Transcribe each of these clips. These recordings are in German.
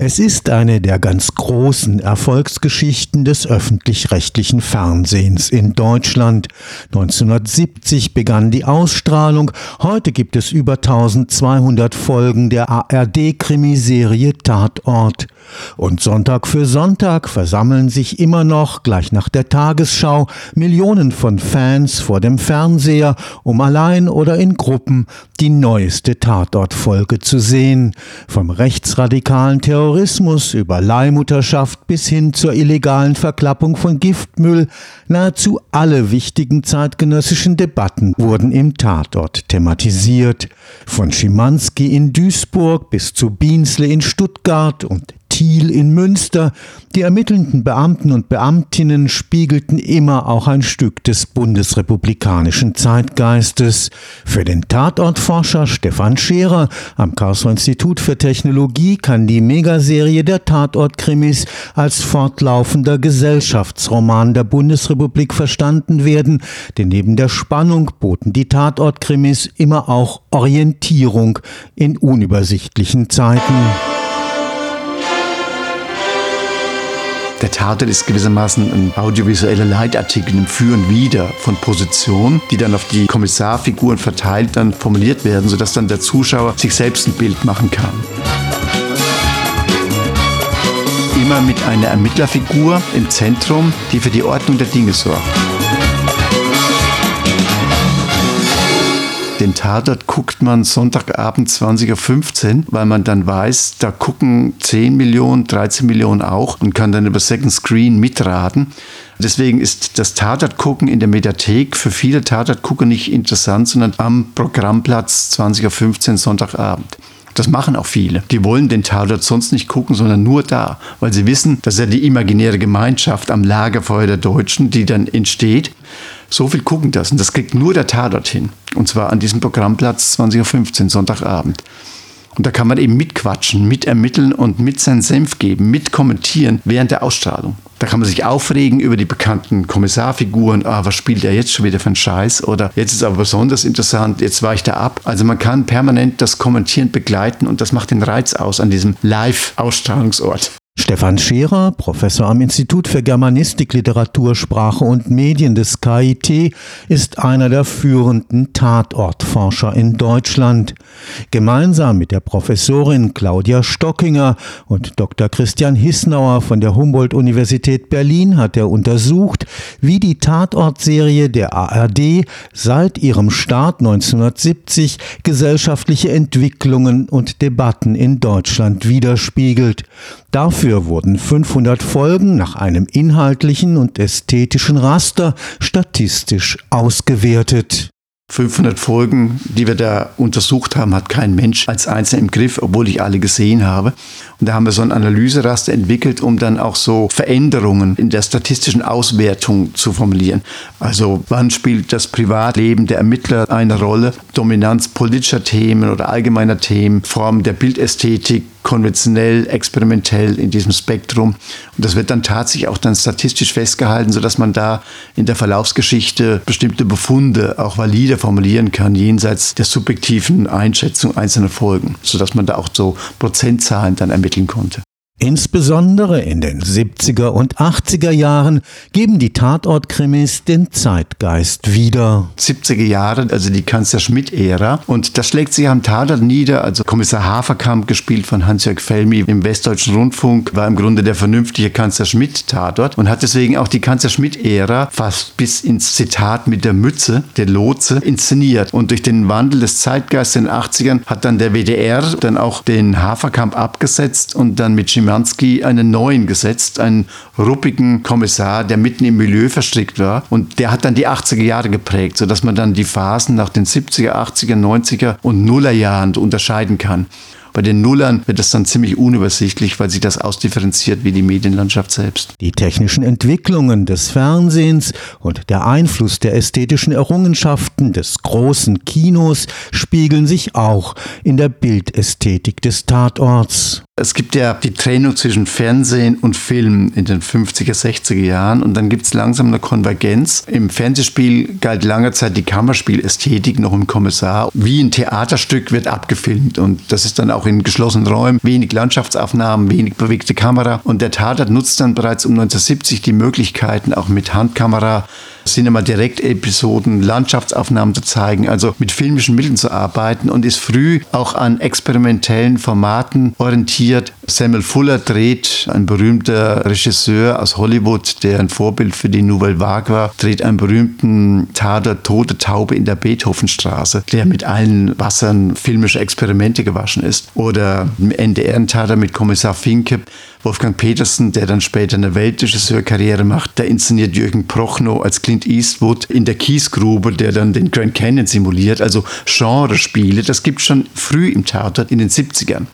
Es ist eine der ganz großen Erfolgsgeschichten des öffentlich-rechtlichen Fernsehens in Deutschland. 1970 begann die Ausstrahlung. Heute gibt es über 1200 Folgen der ARD-Krimiserie Tatort. Und Sonntag für Sonntag versammeln sich immer noch, gleich nach der Tagesschau, Millionen von Fans vor dem Fernseher, um allein oder in Gruppen die neueste Tatortfolge zu sehen. Vom rechtsradikalen Terror Terrorismus über Leihmutterschaft bis hin zur illegalen Verklappung von Giftmüll, nahezu alle wichtigen zeitgenössischen Debatten wurden im Tatort thematisiert. Von Schimanski in Duisburg bis zu Biensle in Stuttgart und Thiel in Münster, die ermittelnden Beamten und Beamtinnen spiegelten immer auch ein Stück des bundesrepublikanischen Zeitgeistes. Für den Tatortforscher Stefan Scherer am Karlsruher Institut für Technologie kann die Megaserie der Tatortkrimis als fortlaufender Gesellschaftsroman der Bundesrepublik verstanden werden, denn neben der Spannung boten die Tatortkrimis immer auch Orientierung in unübersichtlichen Zeiten. Der Tatort ist gewissermaßen ein audiovisueller Leitartikel im Für und Wider von Positionen, die dann auf die Kommissarfiguren verteilt dann formuliert werden, sodass dann der Zuschauer sich selbst ein Bild machen kann. Immer mit einer Ermittlerfigur im Zentrum, die für die Ordnung der Dinge sorgt. Tatort guckt man Sonntagabend 20.15 Uhr, weil man dann weiß, da gucken 10 Millionen, 13 Millionen auch und kann dann über Second Screen mitraten. Deswegen ist das Tatort gucken in der Mediathek für viele Tatortgucker nicht interessant, sondern am Programmplatz 20.15 Uhr Sonntagabend. Das machen auch viele. Die wollen den Tatort sonst nicht gucken, sondern nur da, weil sie wissen, dass ja die imaginäre Gemeinschaft am Lagerfeuer der Deutschen, die dann entsteht, so viel gucken das. Und das kriegt nur der Tatort hin. Und zwar an diesem Programmplatz 20.15 Uhr, Sonntagabend. Und da kann man eben mitquatschen, mitermitteln und mit seinen Senf geben, mitkommentieren während der Ausstrahlung. Da kann man sich aufregen über die bekannten Kommissarfiguren. Ah, was spielt er jetzt schon wieder für einen Scheiß? Oder jetzt ist aber besonders interessant, jetzt ich da ab. Also man kann permanent das Kommentieren begleiten und das macht den Reiz aus an diesem Live-Ausstrahlungsort. Stefan Scherer, Professor am Institut für Germanistik, Literatur, Sprache und Medien des KIT, ist einer der führenden Tatortforscher in Deutschland. Gemeinsam mit der Professorin Claudia Stockinger und Dr. Christian Hissnauer von der Humboldt-Universität Berlin hat er untersucht, wie die Tatortserie der ARD seit ihrem Start 1970 gesellschaftliche Entwicklungen und Debatten in Deutschland widerspiegelt. Dafür wurden 500 Folgen nach einem inhaltlichen und ästhetischen Raster statistisch ausgewertet. 500 Folgen, die wir da untersucht haben, hat kein Mensch als Einzelner im Griff, obwohl ich alle gesehen habe. Und da haben wir so ein Analyseraster entwickelt, um dann auch so Veränderungen in der statistischen Auswertung zu formulieren. Also wann spielt das Privatleben der Ermittler eine Rolle? Dominanz politischer Themen oder allgemeiner Themen, Form der Bildästhetik, konventionell, experimentell in diesem Spektrum. Und das wird dann tatsächlich auch dann statistisch festgehalten, sodass man da in der Verlaufsgeschichte bestimmte Befunde auch valide formulieren kann, jenseits der subjektiven Einschätzung einzelner Folgen, sodass man da auch so Prozentzahlen dann ermitteln konnte. Insbesondere in den 70er und 80er Jahren geben die Tatortkrimis den Zeitgeist wieder. 70er Jahre, also die Kanzler-Schmidt-Ära. Und das schlägt sich am Tatort nieder. Also Kommissar Haferkamp, gespielt von Hans-Jörg Felmi im Westdeutschen Rundfunk, war im Grunde der vernünftige Kanzler-Schmidt-Tatort und hat deswegen auch die Kanzler-Schmidt-Ära fast bis ins Zitat mit der Mütze, der Lotse, inszeniert. Und durch den Wandel des Zeitgeistes in den 80ern hat dann der WDR dann auch den Haferkamp abgesetzt und dann mit Jim Schimanski einen neuen gesetzt, einen ruppigen Kommissar, der mitten im Milieu verstrickt war. Und der hat dann die 80er Jahre geprägt, sodass man dann die Phasen nach den 70er, 80er, 90er und Nullerjahren unterscheiden kann. Bei den Nullern wird es dann ziemlich unübersichtlich, weil sich das ausdifferenziert wie die Medienlandschaft selbst. Die technischen Entwicklungen des Fernsehens und der Einfluss der ästhetischen Errungenschaften des großen Kinos spiegeln sich auch in der Bildästhetik des Tatorts. Es gibt ja die Trennung zwischen Fernsehen und Film in den 50er, 60er Jahren und dann gibt es langsam eine Konvergenz. Im Fernsehspiel galt lange Zeit die Kammerspielästhetik noch im Kommissar. Wie ein Theaterstück wird abgefilmt und das ist dann auch in geschlossenen Räumen, wenig Landschaftsaufnahmen, wenig bewegte Kamera. Und der Tatort nutzt dann bereits um 1970 die Möglichkeiten, auch mit Handkamera Cinema-Direkt-Episoden, Landschaftsaufnahmen zu zeigen, also mit filmischen Mitteln zu arbeiten und ist früh auch an experimentellen Formaten orientiert. Samuel Fuller dreht, ein berühmter Regisseur aus Hollywood, der ein Vorbild für die Nouvelle Vague war, dreht einen berühmten Tader Tote Taube in der Beethovenstraße, der mit allen Wassern filmische Experimente gewaschen ist. Oder im NDR-Tader mit Kommissar Finke, Wolfgang Petersen, der dann später eine Weltregisseurkarriere macht, der inszeniert Jürgen Prochnow als Clint Eastwood in der Kiesgrube, der dann den Grand Canyon simuliert, also Genrespiele. Das gibt schon früh im Tatort in den 70ern.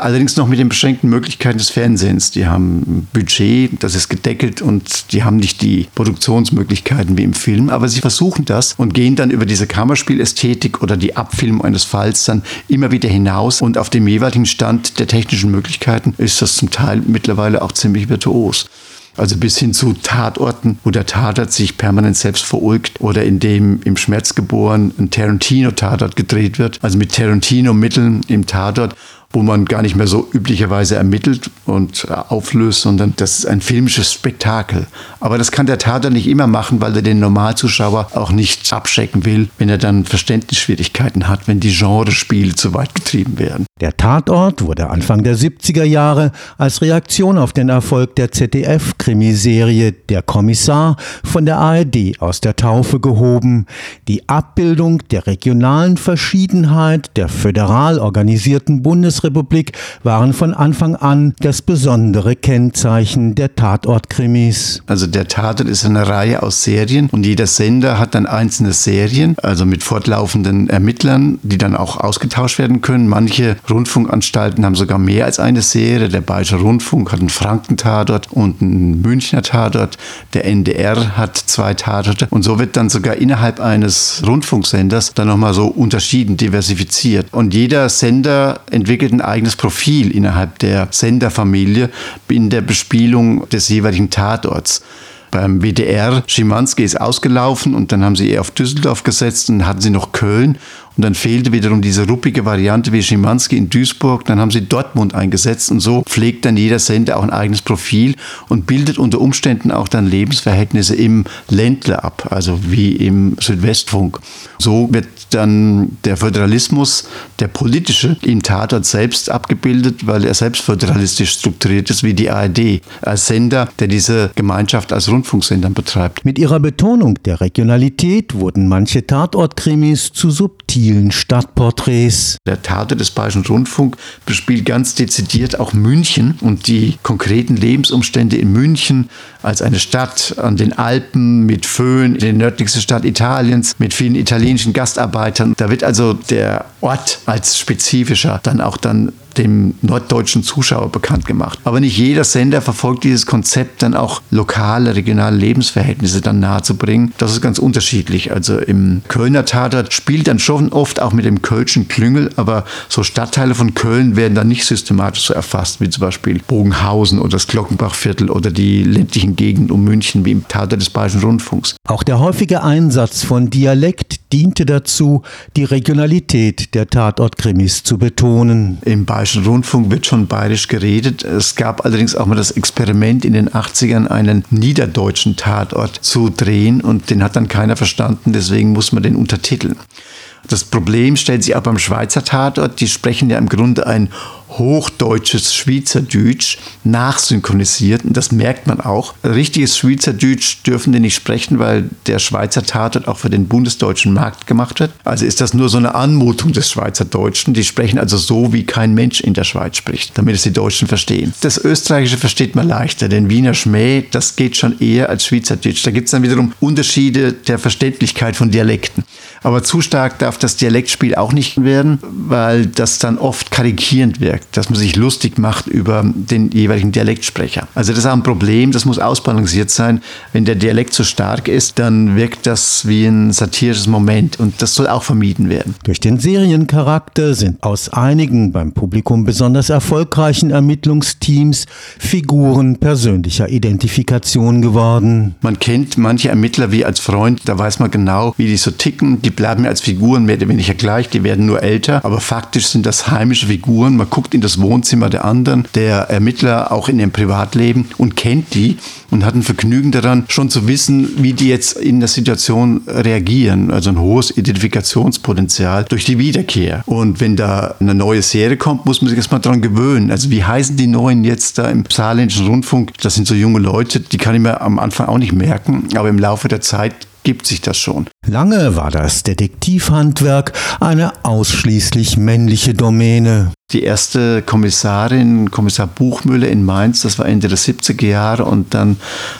Allerdings noch mit den beschränkten Möglichkeiten des Fernsehens. Die haben ein Budget, das ist gedeckelt und die haben nicht die Produktionsmöglichkeiten wie im Film. Aber sie versuchen das und gehen dann über diese Kammerspielästhetik oder die Abfilmung eines Falls dann immer wieder hinaus. Und auf dem jeweiligen Stand der technischen Möglichkeiten ist das zum Teil mittlerweile auch ziemlich virtuos. Also bis hin zu Tatorten, wo der Tatort sich permanent selbst verulgt oder in dem im Schmerz geboren ein Tarantino-Tatort gedreht wird. Also mit Tarantino-Mitteln im Tatort wo man gar nicht mehr so üblicherweise ermittelt und äh, auflöst, sondern das ist ein filmisches Spektakel. Aber das kann der Tatort nicht immer machen, weil er den Normalzuschauer auch nicht abschrecken will, wenn er dann Verständnisschwierigkeiten hat, wenn die Genrespiele zu weit getrieben werden. Der Tatort wurde Anfang der 70er Jahre als Reaktion auf den Erfolg der ZDF-Krimiserie Der Kommissar von der ARD aus der Taufe gehoben. Die Abbildung der regionalen Verschiedenheit der föderal organisierten Bundes Bundesrepublik waren von Anfang an das besondere Kennzeichen der Tatortkrimis. Also der Tatort ist eine Reihe aus Serien und jeder Sender hat dann einzelne Serien, also mit fortlaufenden Ermittlern, die dann auch ausgetauscht werden können. Manche Rundfunkanstalten haben sogar mehr als eine Serie. Der Bayerische Rundfunk hat einen Franken-Tatort und einen Münchner Tatort. Der NDR hat zwei Tatorte und so wird dann sogar innerhalb eines Rundfunksenders dann nochmal so unterschieden, diversifiziert. Und jeder Sender entwickelt ein eigenes Profil innerhalb der Senderfamilie in der Bespielung des jeweiligen Tatorts. Beim WDR, Schimanski ist ausgelaufen und dann haben sie eher auf Düsseldorf gesetzt und hatten sie noch Köln und dann fehlte wiederum diese ruppige Variante wie Schimanski in Duisburg. Dann haben sie Dortmund eingesetzt und so pflegt dann jeder Sender auch ein eigenes Profil und bildet unter Umständen auch dann Lebensverhältnisse im Ländle ab, also wie im Südwestfunk. So wird dann der Föderalismus, der politische, im Tatort selbst abgebildet, weil er selbst föderalistisch strukturiert ist wie die ARD als Sender, der diese Gemeinschaft als Rundfunksender betreibt. Mit ihrer Betonung der Regionalität wurden manche Tatortkrimis zu subtil vielen Stadtporträts. Der Tatort des Bayerischen Rundfunk bespielt ganz dezidiert auch München und die konkreten Lebensumstände in München als eine Stadt an den Alpen mit Föhn, die nördlichste Stadt Italiens, mit vielen italienischen Gastarbeitern. Da wird also der Ort als spezifischer dann auch dann dem norddeutschen Zuschauer bekannt gemacht. Aber nicht jeder Sender verfolgt dieses Konzept, dann auch lokale, regionale Lebensverhältnisse dann nahezubringen. Das ist ganz unterschiedlich. Also im Kölner Tatort spielt dann schon oft auch mit dem Kölschen Klüngel, aber so Stadtteile von Köln werden dann nicht systematisch so erfasst, wie zum Beispiel Bogenhausen oder das Glockenbachviertel oder die ländlichen Gegenden um München, wie im Tatort des Bayerischen Rundfunks. Auch der häufige Einsatz von Dialekt diente dazu, die Regionalität der Tatortkrimis zu betonen. Im Bayerischen Rundfunk wird schon bayerisch geredet. Es gab allerdings auch mal das Experiment in den 80ern, einen niederdeutschen Tatort zu drehen und den hat dann keiner verstanden, deswegen muss man den untertiteln. Das Problem stellt sich auch beim Schweizer Tatort. Die sprechen ja im Grunde ein hochdeutsches Schweizerdeutsch nachsynchronisiert und das merkt man auch. Richtiges Schweizerdeutsch dürfen die nicht sprechen, weil der Schweizer Tatort auch für den bundesdeutschen Markt gemacht wird. Also ist das nur so eine Anmutung des Schweizerdeutschen. Die sprechen also so, wie kein Mensch in der Schweiz spricht, damit es die Deutschen verstehen. Das Österreichische versteht man leichter, denn Wiener Schmäh, das geht schon eher als Schweizerdeutsch. Da gibt es dann wiederum Unterschiede der Verständlichkeit von Dialekten. Aber zu stark darf das Dialektspiel auch nicht werden, weil das dann oft karikierend wirkt. Wirkt, dass man sich lustig macht über den jeweiligen Dialektsprecher. Also das ist auch ein Problem, das muss ausbalanciert sein. Wenn der Dialekt zu stark ist, dann wirkt das wie ein satirisches Moment und das soll auch vermieden werden. Durch den Seriencharakter sind aus einigen beim Publikum besonders erfolgreichen Ermittlungsteams Figuren persönlicher Identifikation geworden. Man kennt manche Ermittler wie als Freund, da weiß man genau, wie die so ticken. Die bleiben als Figuren mehr oder weniger gleich, die werden nur älter, aber faktisch sind das heimische Figuren. Man guckt in das Wohnzimmer der anderen, der Ermittler auch in ihrem Privatleben und kennt die und hat ein Vergnügen daran, schon zu wissen, wie die jetzt in der Situation reagieren. Also ein hohes Identifikationspotenzial durch die Wiederkehr. Und wenn da eine neue Serie kommt, muss man sich erstmal daran gewöhnen. Also wie heißen die Neuen jetzt da im saarländischen Rundfunk? Das sind so junge Leute, die kann ich mir am Anfang auch nicht merken, aber im Laufe der Zeit gibt sich das schon. Lange war das Detektivhandwerk eine ausschließlich männliche Domäne. Die erste Kommissarin, Kommissar Buchmüller in Mainz, das war Ende der 70er Jahre und dann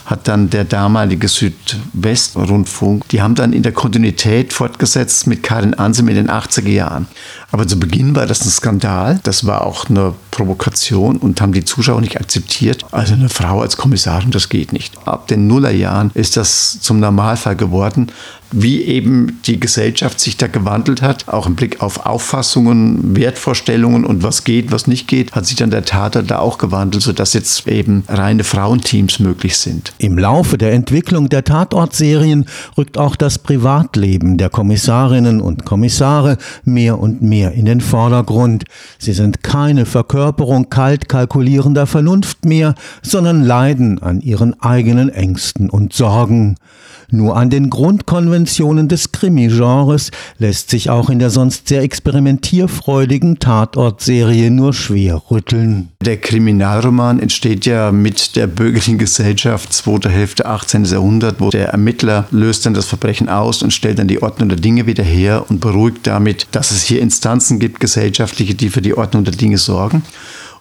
hat dann der damalige Südwestrundfunk, die haben dann in der Kontinuität fortgesetzt mit Karin Ansem in den 80er Jahren. Aber zu Beginn war das ein Skandal, das war auch eine Provokation und haben die Zuschauer nicht akzeptiert. Also eine Frau als Kommissarin, das geht nicht. Ab den Nullerjahren ist das zum Normalfall geworden wie eben die Gesellschaft sich da gewandelt hat, auch im Blick auf Auffassungen, Wertvorstellungen und was geht, was nicht geht, hat sich dann der Tatort da auch gewandelt, sodass jetzt eben reine Frauenteams möglich sind. Im Laufe der Entwicklung der Tatortserien rückt auch das Privatleben der Kommissarinnen und Kommissare mehr und mehr in den Vordergrund. Sie sind keine Verkörperung kalt kalkulierender Vernunft mehr, sondern leiden an ihren eigenen Ängsten und Sorgen. Nur an den Grundkonventionen des Krimi-Genres lässt sich auch in der sonst sehr experimentierfreudigen Tatortserie nur schwer rütteln. Der Kriminalroman entsteht ja mit der bürgerlichen Gesellschaft, zweite Hälfte 18. Jahrhundert, wo der Ermittler löst dann das Verbrechen aus und stellt dann die Ordnung der Dinge wieder her und beruhigt damit, dass es hier Instanzen gibt, gesellschaftliche, die für die Ordnung der Dinge sorgen.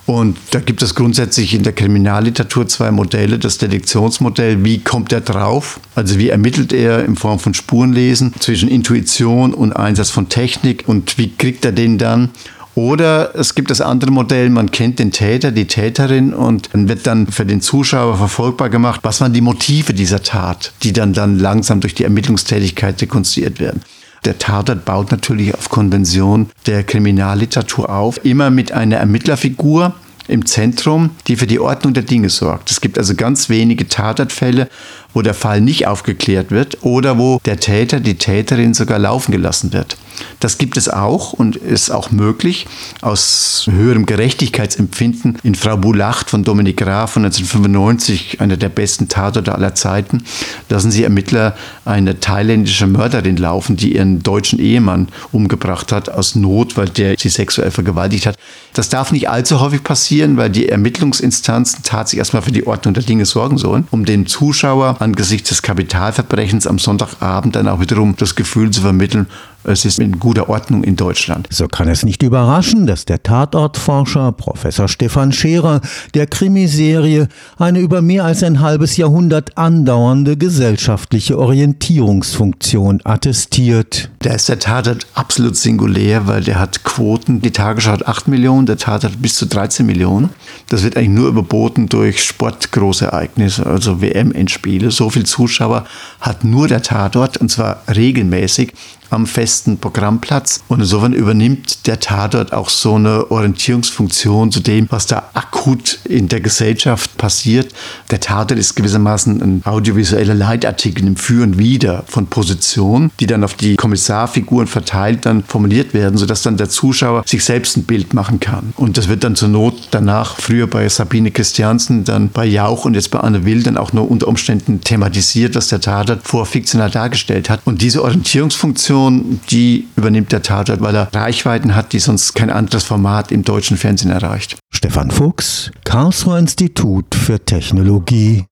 Und da gibt es grundsätzlich in der Kriminalliteratur zwei Modelle. Das Detektionsmodell, wie kommt er drauf? Also wie ermittelt er in Form von Spurenlesen zwischen Intuition und Einsatz von Technik und wie kriegt er den dann? Oder es gibt das andere Modell, man kennt den Täter, die Täterin und dann wird dann für den Zuschauer verfolgbar gemacht, was waren die Motive dieser Tat, die dann, dann langsam durch die Ermittlungstätigkeit rekonstruiert werden. Der Tatort baut natürlich auf Konvention der Kriminalliteratur auf, immer mit einer Ermittlerfigur im Zentrum, die für die Ordnung der Dinge sorgt. Es gibt also ganz wenige Tatortfälle, wo der Fall nicht aufgeklärt wird oder wo der Täter, die Täterin sogar laufen gelassen wird. Das gibt es auch und ist auch möglich aus höherem Gerechtigkeitsempfinden. In Frau Boulacht von Dominik Graf von 1995, einer der besten Tatorte aller Zeiten, lassen sie Ermittler eine thailändische Mörderin laufen, die ihren deutschen Ehemann umgebracht hat aus Not, weil der sie sexuell vergewaltigt hat. Das darf nicht allzu häufig passieren, weil die Ermittlungsinstanzen tatsächlich erstmal für die Ordnung der Dinge sorgen sollen, um dem Zuschauer angesichts des Kapitalverbrechens am Sonntagabend dann auch wiederum das Gefühl zu vermitteln, es ist in guter Ordnung in Deutschland. So kann es nicht überraschen, dass der Tatortforscher Professor Stefan Scherer der Krimiserie eine über mehr als ein halbes Jahrhundert andauernde gesellschaftliche Orientierungsfunktion attestiert. Da ist der Tatort absolut singulär, weil der hat Quoten. Die Tagesschau hat 8 Millionen, der Tatort bis zu 13 Millionen. Das wird eigentlich nur überboten durch Sportgroßereignisse, also WM-Endspiele. So viel Zuschauer hat nur der Tatort und zwar regelmäßig am festen Programmplatz. Und insofern übernimmt der Tatort auch so eine Orientierungsfunktion zu dem, was da akut in der Gesellschaft passiert. Der Tatort ist gewissermaßen ein audiovisueller Leitartikel im Für und Wider von Positionen, die dann auf die Kommissarfiguren verteilt dann formuliert werden, sodass dann der Zuschauer sich selbst ein Bild machen kann. Und das wird dann zur Not danach, früher bei Sabine Christiansen, dann bei Jauch und jetzt bei Anne Will dann auch nur unter Umständen thematisiert, was der Tatort vor fiktional dargestellt hat. Und diese Orientierungsfunktion Funktion, die übernimmt der Tatort, weil er Reichweiten hat, die sonst kein anderes Format im deutschen Fernsehen erreicht. Stefan Fuchs, Karlsruher Institut für Technologie.